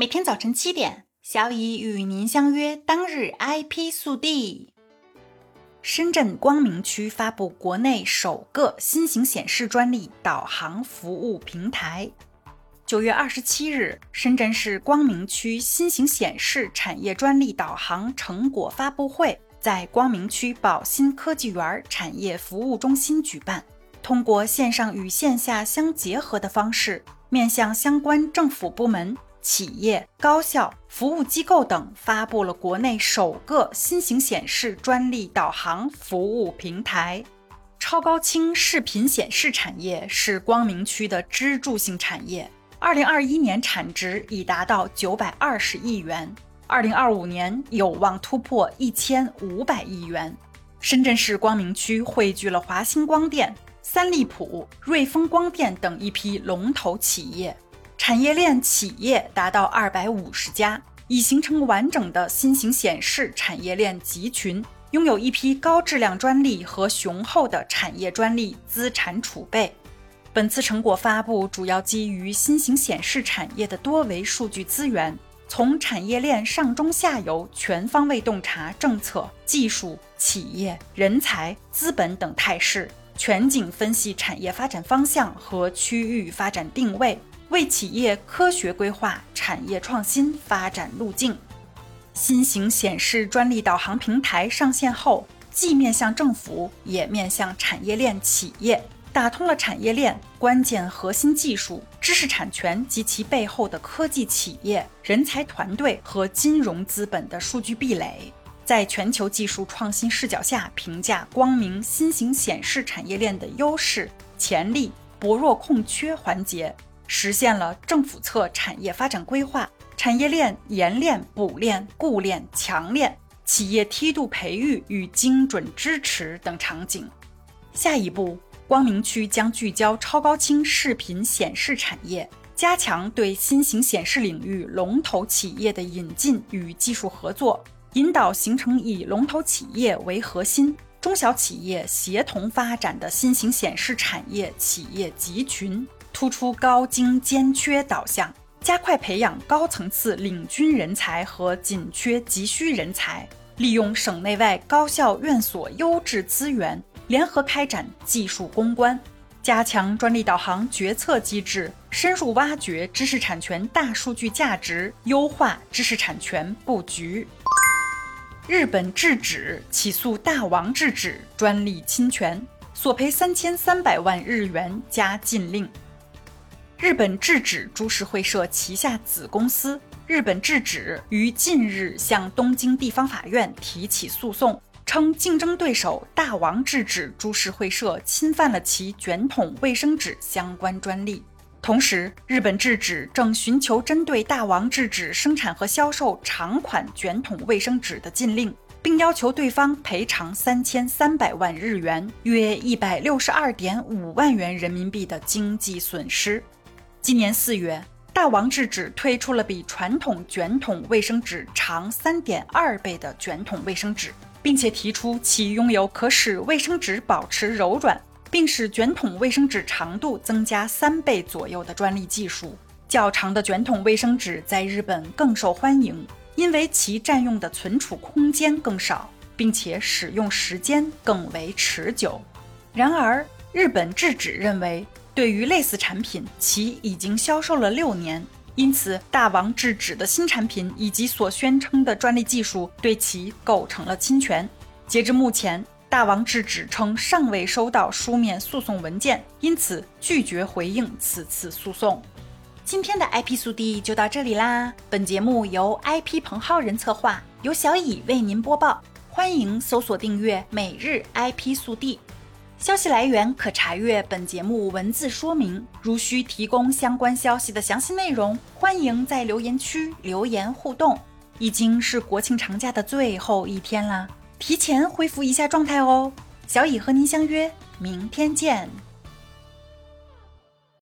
每天早晨七点，小乙与您相约当日 IP 速递。深圳光明区发布国内首个新型显示专利导航服务平台。九月二十七日，深圳市光明区新型显示产业专利导航成果发布会在光明区宝新科技园产业服务中心举办。通过线上与线下相结合的方式，面向相关政府部门。企业、高校、服务机构等发布了国内首个新型显示专利导航服务平台。超高清视频显示产业是光明区的支柱性产业，二零二一年产值已达到九百二十亿元，二零二五年有望突破一千五百亿元。深圳市光明区汇聚了华星光电、三利普、瑞丰光电等一批龙头企业。产业链企业达到二百五十家，已形成完整的新型显示产业链集群，拥有一批高质量专利和雄厚的产业专利资产储备。本次成果发布主要基于新型显示产业的多维数据资源，从产业链上中下游全方位洞察政策、技术、企业、人才、资本等态势，全景分析产业发展方向和区域发展定位。为企业科学规划产业创新发展路径。新型显示专利导航平台上线后，既面向政府，也面向产业链企业，打通了产业链关键核心技术、知识产权及其背后的科技企业、人才团队和金融资本的数据壁垒，在全球技术创新视角下评价光明新型显示产业链的优势、潜力、薄弱空缺环节。实现了政府侧产业发展规划、产业链研链、补链、固链、强链、企业梯度培育与精准支持等场景。下一步，光明区将聚焦超高清视频显示产业，加强对新型显示领域龙头企业的引进与技术合作，引导形成以龙头企业为核心、中小企业协同发展的新型显示产业企业集群。突出高精尖缺导向，加快培养高层次领军人才和紧缺急需人才，利用省内外高校院所优质资源，联合开展技术攻关，加强专利导航决策机制，深入挖掘知识产权大数据价值，优化知识产权布局。日本制止起诉大王制止专利侵权，索赔三千三百万日元加禁令。日本制止株式会社旗下子公司日本制止于近日向东京地方法院提起诉讼，称竞争对手大王制止株式会社侵犯了其卷筒卫生纸相关专利。同时，日本制止正寻求针对大王制止生产和销售长款卷筒卫生纸的禁令，并要求对方赔偿三千三百万日元（约一百六十二点五万元人民币）的经济损失。今年四月，大王制纸推出了比传统卷筒卫生纸长三点二倍的卷筒卫生纸，并且提出其拥有可使卫生纸保持柔软，并使卷筒卫生纸长度增加三倍左右的专利技术。较长的卷筒卫生纸在日本更受欢迎，因为其占用的存储空间更少，并且使用时间更为持久。然而，日本制纸认为。对于类似产品，其已经销售了六年，因此大王制止的新产品以及所宣称的专利技术对其构成了侵权。截至目前，大王制止称尚未收到书面诉讼文件，因此拒绝回应此次诉讼。今天的 IP 速递就到这里啦，本节目由 IP 彭浩人策划，由小乙为您播报，欢迎搜索订阅每日 IP 速递。消息来源可查阅本节目文字说明。如需提供相关消息的详细内容，欢迎在留言区留言互动。已经是国庆长假的最后一天了，提前恢复一下状态哦。小乙和您相约明天见。